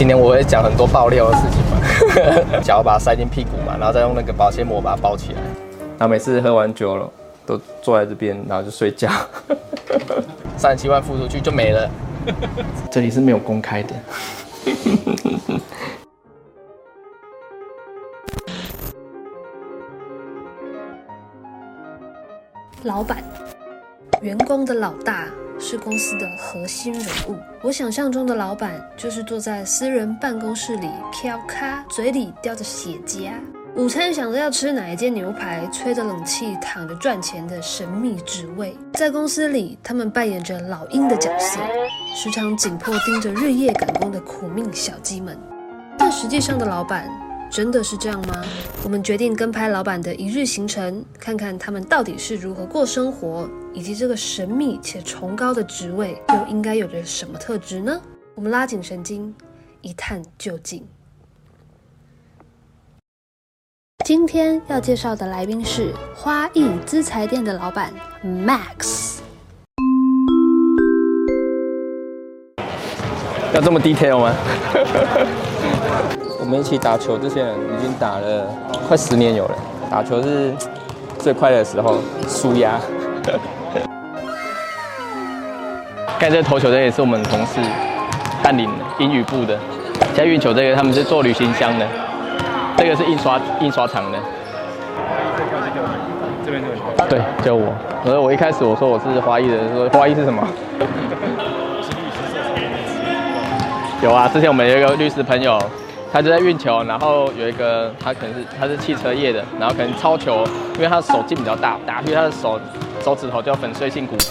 今天我会讲很多爆料的事情嘛，脚把它塞进屁股嘛，然后再用那个保鲜膜把它包起来。然后每次喝完酒了，都坐在这边，然后就睡觉。三十七万付出去就没了。这里是没有公开的。老板，员工的老大是公司的核心人物。我想象中的老板就是坐在私人办公室里飘咖，嘴里叼着雪茄，午餐想着要吃哪一间牛排，吹着冷气躺着赚钱的神秘职位。在公司里，他们扮演着老鹰的角色，时常紧迫盯着日夜赶工的苦命小鸡们。但实际上的老板。真的是这样吗？我们决定跟拍老板的一日行程，看看他们到底是如何过生活，以及这个神秘且崇高的职位又应该有着什么特质呢？我们拉紧神经，一探究竟。今天要介绍的来宾是花艺资材店的老板 Max。要这么 detail 吗？我们一起打球，这些人已经打了快十年有了。打球是最快乐的时候，舒压。刚才这投球的也是我们同事带领英语部的。现在运球这个他们是做旅行箱的，这个是印刷印刷厂的。这边就对，就我。所以我一开始我说我是花艺的，说花艺是什么？有啊，之前我们有一个律师朋友。他就在运球，然后有一个他可能是他是汽车业的，然后可能超球，因为他的手劲比较大，打去他的手手指头就要粉碎性骨折。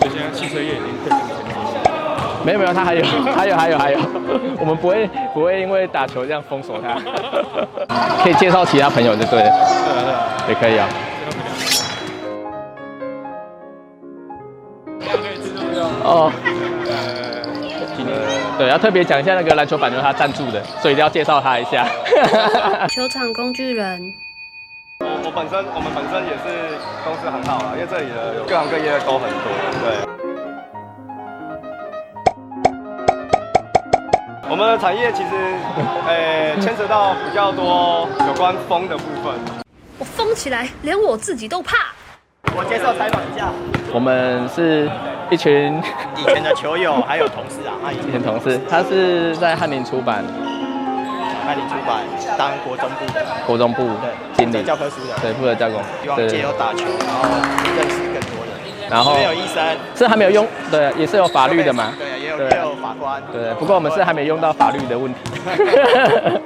所以现在汽车业已经。没有没有，他还有还有还有还有，我们不会不会因为打球这样封锁他，可以介绍其他朋友就对了。也可以啊。哦。对，要特别讲一下那个篮球板，就是他赞助的，所以一定要介绍他一下。球场工具人。我我本身我们本身也是公司很好啊，因为这里的各行各业都很多。对。我们的产业其实，呃，牵扯到比较多有关风的部分。我疯起来，连我自己都怕。我接受采访一下。我们是一群以前的球友，还有同事啊，他 以前同事，他是在翰林出版，翰林出版当国中部，国中部对经理，教科书的，对，负责教工，希望借由打球，然后认识更多人。然后没有医生，是还没有用，对，也是有法律的嘛，对，也有也有法官，对，不过我们是还没用到法律的问题。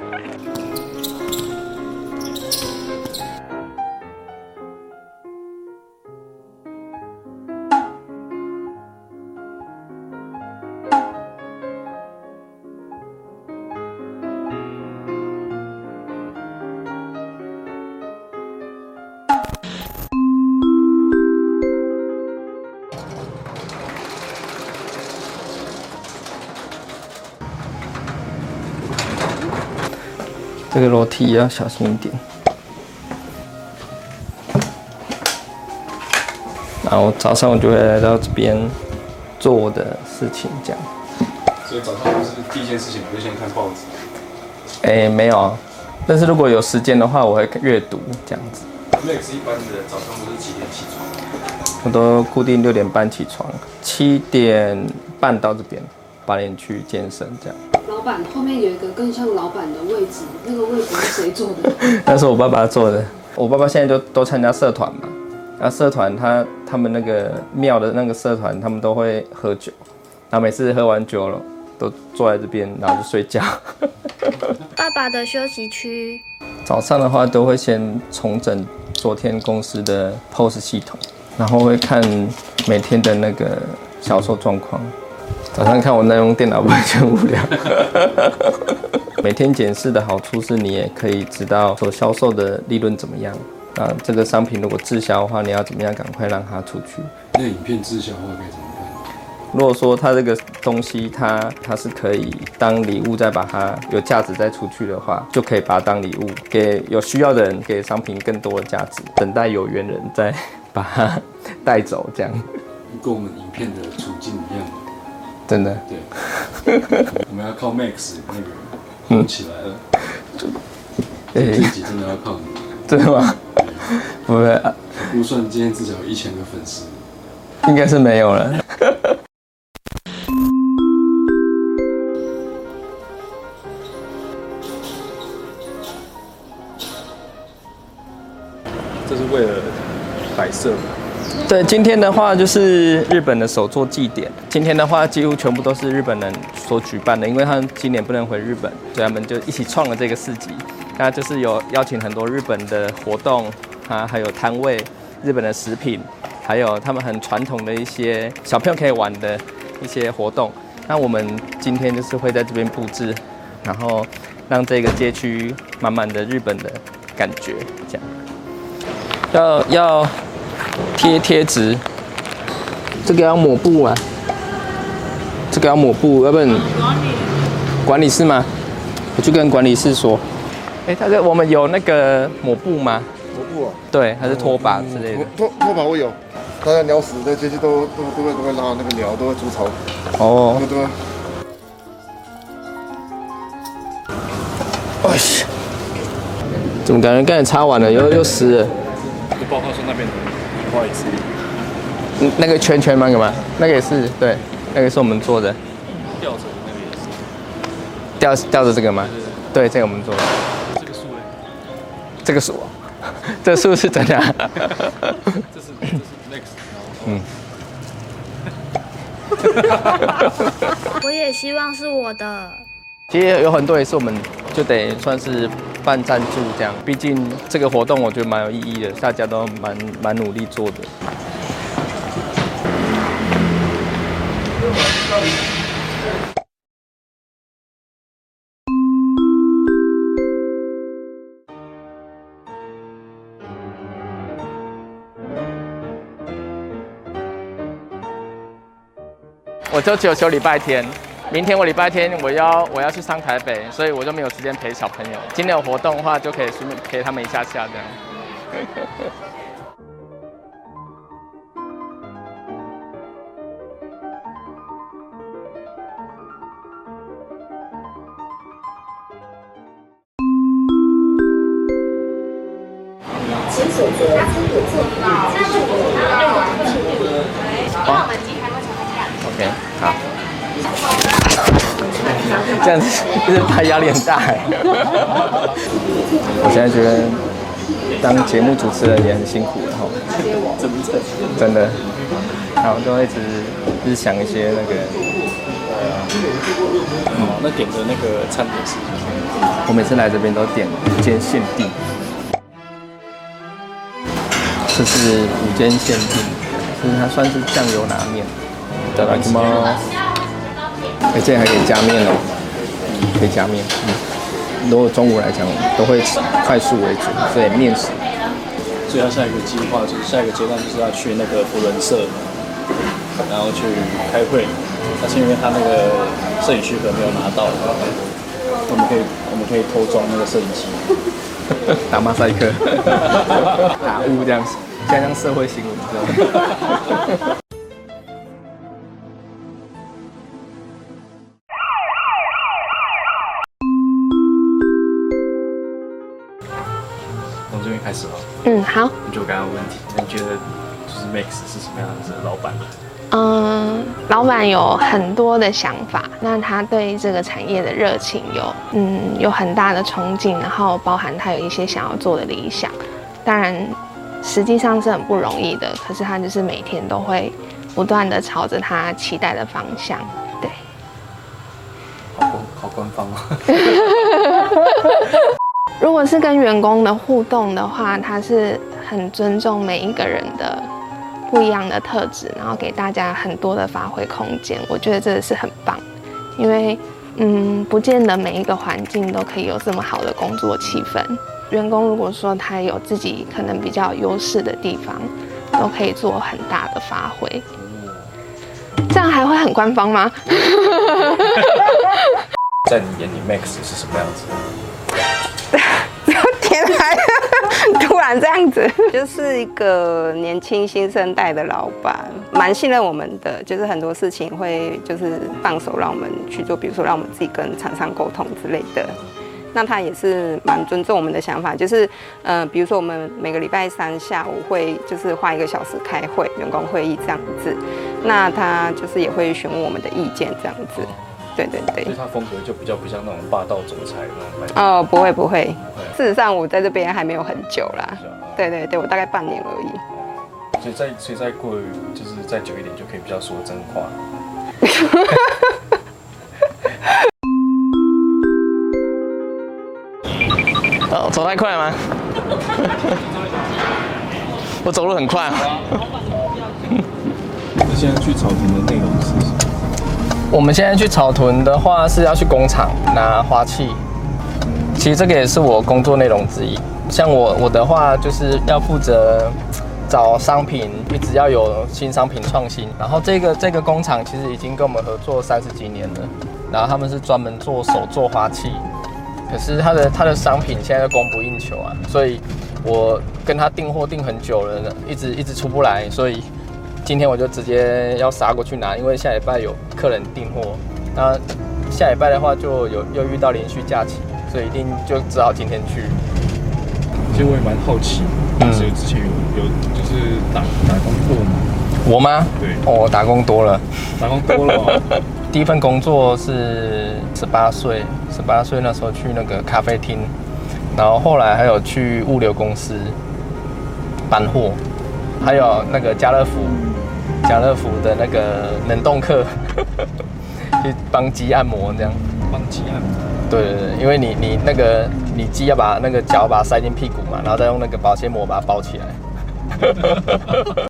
这个楼梯要小心一点。然后早上我就会来到这边做我的事情，这样。所以早上不是第一件事情，我就先看报纸？哎，没有啊。但是如果有时间的话，我会阅读这样子。Max 一般的早上都是几点起床？我都固定六点半起床，七点半到这边，八点去健身这样。老板后面有一个更像老板的位置，那个位置是谁坐的？那是我爸爸坐的。我爸爸现在就都参加社团嘛，然后社团他他们那个庙的那个社团，他们都会喝酒，然后每次喝完酒了，都坐在这边，然后就睡觉。爸爸的休息区。早上的话都会先重整昨天公司的 POS 系统，然后会看每天的那个销售状况。早上看我那用电脑完全无聊。每天检视的好处是你也可以知道所销售的利润怎么样。啊，这个商品如果滞销的话，你要怎么样赶快让它出去？那影片滞销的话该怎么办？如果说它这个东西它它是可以当礼物再把它有价值再出去的话，就可以把它当礼物给有需要的人，给商品更多的价值，等待有缘人再把它带走，这样。跟我们影片的处境一样。真的，对。我们要靠 Max 那个红起来了。哎、这一集真的要靠你，真的吗？不会、啊，估算今天至少有一千个粉丝，应该是没有了。对，今天的话就是日本的首座祭典。今天的话几乎全部都是日本人所举办的，因为他们今年不能回日本，所以他们就一起创了这个市集。那就是有邀请很多日本的活动啊，还有摊位、日本的食品，还有他们很传统的一些小朋友可以玩的一些活动。那我们今天就是会在这边布置，然后让这个街区满满的日本的感觉，这样。要要贴贴纸，这个要抹布啊，这个要抹布，要不然管理室吗？我去跟管理室说。哎，他说我们有那个抹布吗？抹布啊？对，还是拖把之类的？拖拖把我有，大家鸟屎在街区都都都会都会拉那个鸟，都会筑巢。哦。对对。哎呀，怎么感觉刚才擦完了又又湿了？报告说那边不好意思。嗯，那个圈圈吗？干嘛？那个也是对，那个是我们做的。吊着那个也是。吊吊着这个吗？对，这个我们做的。这个树呢？这个树，这树是真的、啊。这是这是 next。嗯。我也希望是我的。其实有很多也是我们就得算是半赞助这样，毕竟这个活动我觉得蛮有意义的，大家都蛮蛮努力做的。我就只有休礼拜天。明天我礼拜天我要我要去上台北，所以我就没有时间陪小朋友。今天有活动的话，就可以顺便陪他们一下下这样。拍压力很大。我现在觉得当节目主持人也很辛苦了哈。真的，真的。然后就会一直一直想一些那个，嗯，那点的那个餐点是？我每次来这边都点五间限定。这是五间限定，就是它算是酱油拿面。いただきます。哎，这里还可以加面哦， 可以加面。嗯，如果中午来讲，都会快速为主，所以面食。所以他下一个计划就是下一个阶段就是要去那个福伦社，然后去开会。但是因为他那个摄影许可没有拿到，我们可以我们可以偷装那个摄影机，打马赛克，打雾这样子，加上社会新闻这样。嗯，好。你就刚刚问题，你觉得就是 Max 是什么样子的老板？嗯，老板有很多的想法，那他对这个产业的热情有，嗯，有很大的憧憬，然后包含他有一些想要做的理想。当然，实际上是很不容易的，可是他就是每天都会不断的朝着他期待的方向。对，好官好官方啊。如果是跟员工的互动的话，他是很尊重每一个人的不一样的特质，然后给大家很多的发挥空间。我觉得这是很棒，因为嗯，不见得每一个环境都可以有这么好的工作气氛。员工如果说他有自己可能比较优势的地方，都可以做很大的发挥。这样还会很官方吗？在你眼里，Max 是什么样子？突然这样子，就是一个年轻新生代的老板，蛮信任我们的，就是很多事情会就是放手让我们去做，比如说让我们自己跟厂商沟通之类的。那他也是蛮尊重我们的想法，就是呃，比如说我们每个礼拜三下午会就是花一个小时开会，员工会议这样子，那他就是也会询问我们的意见这样子。对对对，所以他风格就比较不像那种霸道总裁那种。哦，不会不会，事实上我在这边还没有很久啦。对对对，我大概半年而已。所以再所以再过就是再久一点就可以比较说真话。哦，走太快了吗？我走路很快。那现在去草坪的内容是什么？我们现在去草屯的话，是要去工厂拿花器。其实这个也是我工作内容之一。像我我的话，就是要负责找商品，一直要有新商品创新。然后这个这个工厂其实已经跟我们合作三十几年了。然后他们是专门做手做花器，可是他的他的商品现在供不应求啊，所以我跟他订货订很久了，一直一直出不来，所以。今天我就直接要杀过去拿，因为下礼拜有客人订货。那下礼拜的话就有又遇到连续假期，所以一定就只好今天去。其实我也蛮好奇，嗯，所以之前有有就是打打工过吗？我吗？对，哦，我打工多了，打工多了哦。第一份工作是十八岁，十八岁那时候去那个咖啡厅，然后后来还有去物流公司搬货，还有那个家乐福。家乐福的那个冷冻客，去帮鸡按摩这样。帮鸡按摩。对对对，因为你你那个你鸡要把那个脚把它塞进屁股嘛，然后再用那个保鲜膜把它包起来。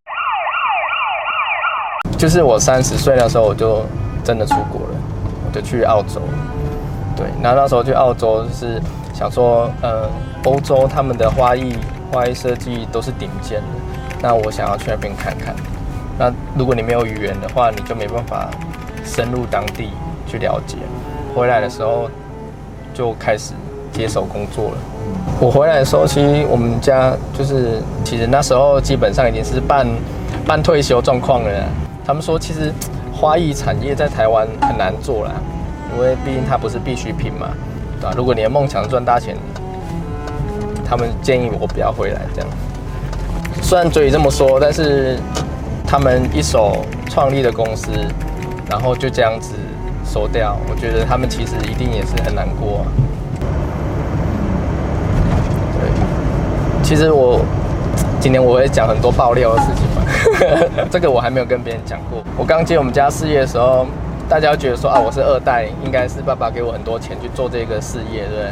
就是我三十岁的时候，我就真的出国了，我就去澳洲。对，然后那时候去澳洲就是想说，呃，欧洲他们的花艺花艺设计都是顶尖的，那我想要去那边看看。那如果你没有语言的话，你就没办法深入当地去了解。回来的时候就开始接手工作了。我回来的时候，其实我们家就是，其实那时候基本上已经是半半退休状况了。他们说，其实花艺产业在台湾很难做啦，因为毕竟它不是必需品嘛，对吧？如果你的梦想赚大钱，他们建议我不要回来这样。虽然嘴里这么说，但是。他们一手创立的公司，然后就这样子收掉，我觉得他们其实一定也是很难过啊。对，其实我今天我会讲很多爆料的事情嘛，这个我还没有跟别人讲过。我刚接我们家事业的时候，大家觉得说啊，我是二代，应该是爸爸给我很多钱去做这个事业，对不对？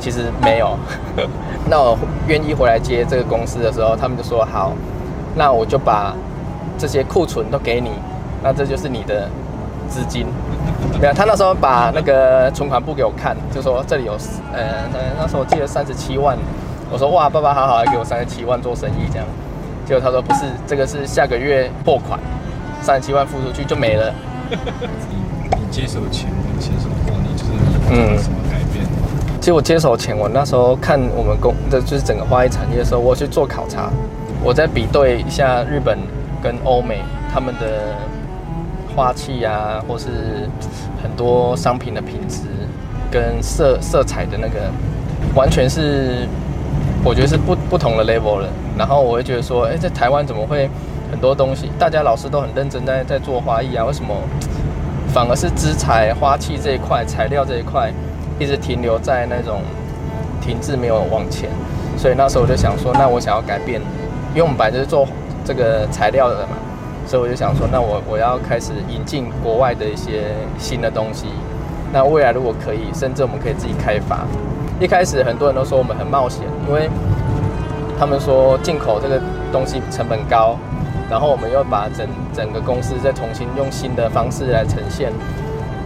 其实没有。那我愿意回来接这个公司的时候，他们就说好，那我就把。这些库存都给你，那这就是你的资金。没有，他那时候把那个存款簿给我看，就说这里有，呃，那时候我记得三十七万。我说哇，爸爸好好，还给我三十七万做生意这样。结果他说不是，这个是下个月货款，三十七万付出去就没了。你你接手前跟接手后，你就是嗯？其实我接手前，我那时候看我们公的就是整个花艺产业的时候，我去做考察，我在比对一下日本。跟欧美他们的花器啊，或是很多商品的品质跟色色彩的那个，完全是我觉得是不不同的 level 了。然后我会觉得说，哎，在台湾怎么会很多东西，大家老师都很认真在在做花艺啊，为什么反而是资材花器这一块材料这一块一直停留在那种停滞没有往前？所以那时候我就想说，那我想要改变，因为我们本来就是做。这个材料的嘛，所以我就想说，那我我要开始引进国外的一些新的东西。那未来如果可以，甚至我们可以自己开发。一开始很多人都说我们很冒险，因为他们说进口这个东西成本高，然后我们又把整整个公司再重新用新的方式来呈现。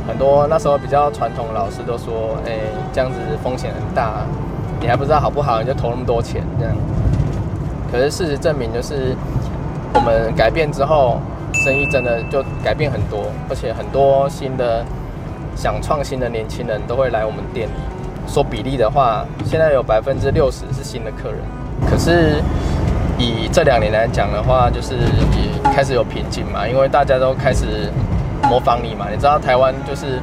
很多那时候比较传统的老师都说，哎，这样子风险很大，你还不知道好不好，你就投那么多钱这样。可是事实证明，就是我们改变之后，生意真的就改变很多，而且很多新的想创新的年轻人都会来我们店里。说比例的话，现在有百分之六十是新的客人，可是以这两年来讲的话，就是也开始有瓶颈嘛，因为大家都开始模仿你嘛。你知道台湾就是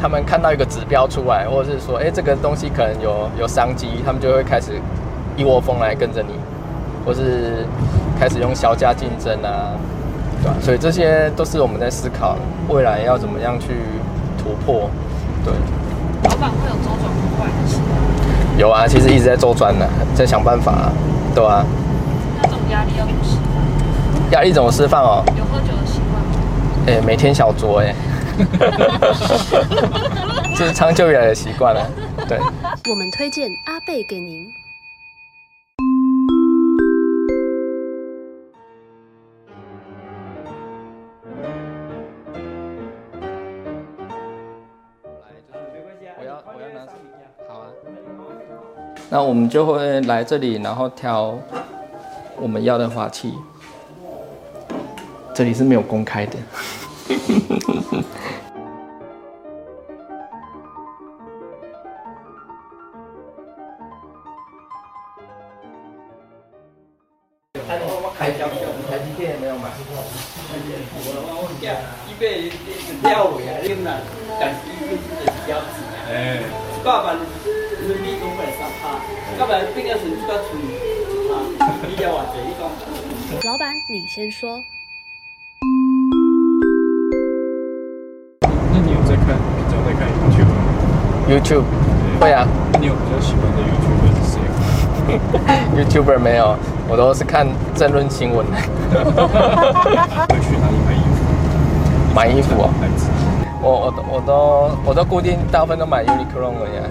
他们看到一个指标出来，或者是说，哎，这个东西可能有有商机，他们就会开始一窝蜂来跟着你，或是开始用削价竞争啊，对吧？所以这些都是我们在思考未来要怎么样去突破，对。老板会有周转不快的时候？有啊，其实一直在周转呢，在想办法、啊，对吧、啊？那种压力要怎么释放？压力怎么释放哦？有喝酒？哎、欸，每天小酌哎，这是长久以来的习惯了。对，我们推荐阿贝给您。那我们就会来这里，然后挑我们要的花器。这里是没有公开的。台积电没有买。老板，你先说。？YouTube，会啊。你有比较喜欢的 YouTuber 是谁？YouTuber 没有，我都是看政论新闻。会去哪里买衣服？买衣服哦。我我都我都我都固定大部分都买 Uniqlo 的呀。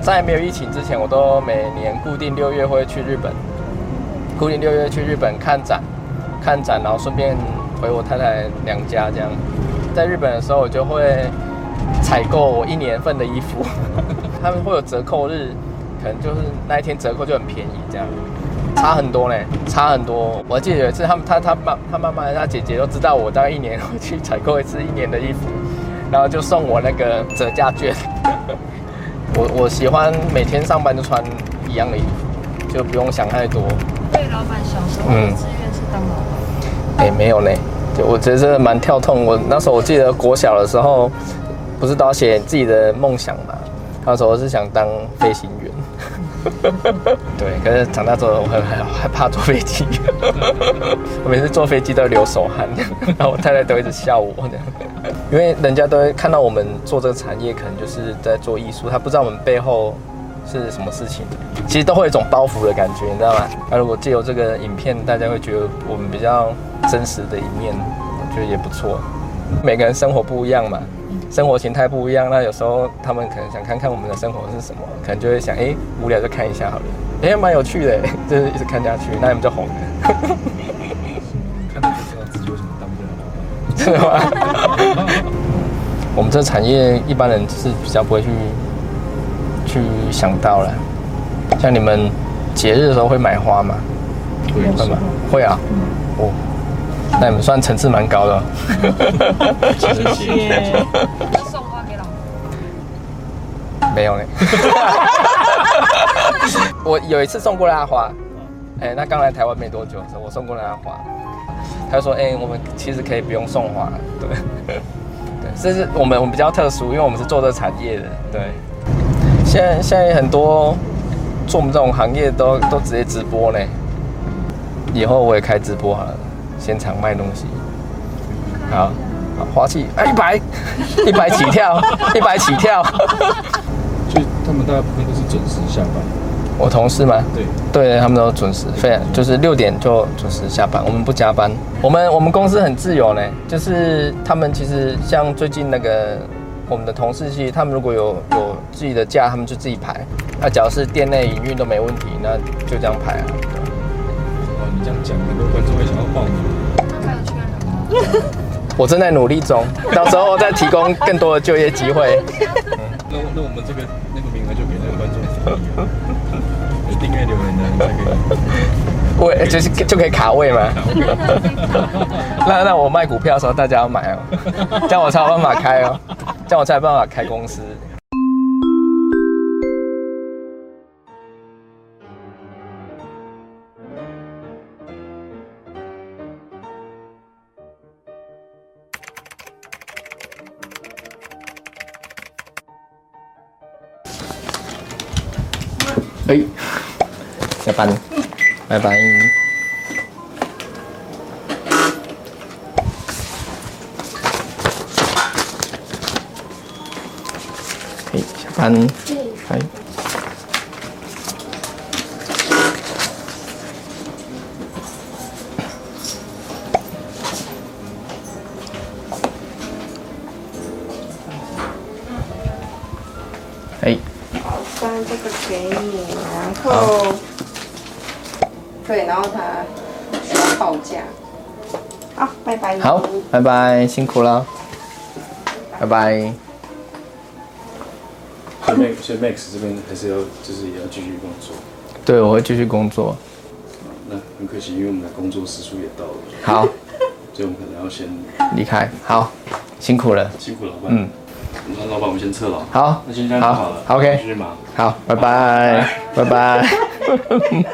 在没有疫情之前，我都每年固定六月会去日本，固定六月去日本看展，看展，然后顺便回我太太娘家这样。在日本的时候，我就会采购我一年份的衣服，他们会有折扣日，可能就是那一天折扣就很便宜，这样差很多嘞，差很多。我记得有一次，他们他他妈他妈妈他姐姐都知道我大概一年会去采购一次一年的衣服，然后就送我那个折价券。我我喜欢每天上班都穿一样的衣服，就不用想太多。对，老板小时候的志愿是当老板。哎、欸，没有嘞，就我觉得这蛮跳痛。我那时候我记得国小的时候，不是都要写自己的梦想嘛？那时候我是想当飞行员。对，可是长大之后我很害害怕坐飞机，我每次坐飞机都会流手汗，然后我太太都一直笑我这样，因为人家都会看到我们做这个产业，可能就是在做艺术，他不知道我们背后是什么事情，其实都会有一种包袱的感觉，你知道吗？那如果借由这个影片，大家会觉得我们比较真实的一面，我觉得也不错。每个人生活不一样嘛。生活形态不一样，那有时候他们可能想看看我们的生活是什么，可能就会想，哎、欸，无聊就看一下好了，哎、欸，蛮有趣的，就是一直看下去，那你们就红了。看到就知道自己为什么当不了老板。真的吗？我们这产业一般人是比较不会去去想到了，像你们节日的时候会买花吗？会吗？会啊。哦。那你们算层次蛮高的。谢谢。送花给老婆？没有呢。我有一次送过他花，哎，那刚来台湾没多久的时候，我送过他花，他就说，哎，我们其实可以不用送花，对，对，这是我们我们比较特殊，因为我们是做这产业的，对。现在现在很多做我们这种行业都都直接直播呢，以后我也开直播好了。现场卖东西，好，好花器哎，一百，一百起跳，一百起跳。所以他们大部分都是准时下班。我同事吗？对，对，他们都准时，非常就是六点就准时下班。我们不加班，我们我们公司很自由呢，就是他们其实像最近那个我们的同事，其实他们如果有有自己的假，他们就自己排。那只要是店内营运都没问题，那就这样排啊。你这样讲，很多观众会想要报名。我正在努力中，到时候再提供更多的就业机会。嗯，那那我们这个那个名额就给那个观众订阅留言的你才可以。位就是就可以卡位嘛。那那我卖股票的时候大家要买哦，这样我才有办法开哦，这样我才有办法开公司。哎，下班，拜拜。哎，下班，拜。哎，好，当然这个给你，然后，对，然后他需要报价。好，拜拜。好，拜拜，辛苦了，拜拜。所以 Max，所以 Max 这边还是要，就是也要继续工作。对，我会继续工作。那很可惜，因为我们的工作时数也到了。好，所以我们可能要先离开。好，辛苦了。辛苦老板。嗯。那老板，我们先撤了。好，那先这样就好了。好，OK。继续忙。好，拜拜，拜拜。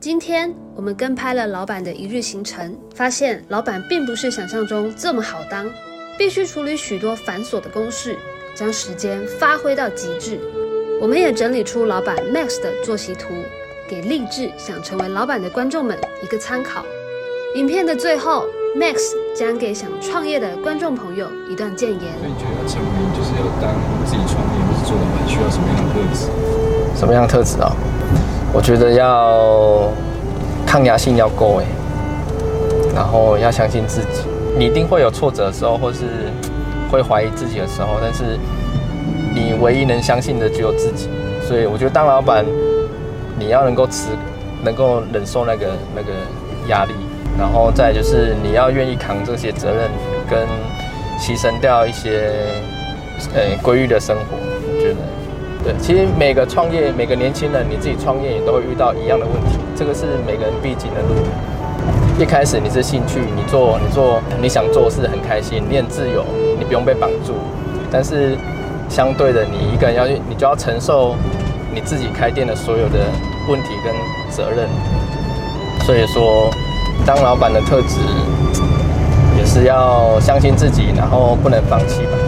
今天我们跟拍了老板的一日行程，发现老板并不是想象中这么好当，必须处理许多繁琐的公事，将时间发挥到极致。我们也整理出老板 Max 的作息图，给立志想成为老板的观众们一个参考。影片的最后，Max 将给想创业的观众朋友一段建言。所以你觉得要成名就是要当自己创业或是做老板，需要什么样的特质？什么样的特质啊？我觉得要抗压性要够哎，然后要相信自己。你一定会有挫折的时候，或是会怀疑自己的时候，但是你唯一能相信的只有自己。所以我觉得当老板，你要能够持，能够忍受那个那个压力。然后再就是你要愿意扛这些责任，跟牺牲掉一些呃规律的生活。我觉得，对，其实每个创业，每个年轻人，你自己创业也都会遇到一样的问题，这个是每个人必经的路。一开始你是兴趣，你做你做你想做事很开心，你很自由，你不用被绑住。但是相对的，你一个人要去，你就要承受你自己开店的所有的问题跟责任。所以说。当老板的特质，也是要相信自己，然后不能放弃吧。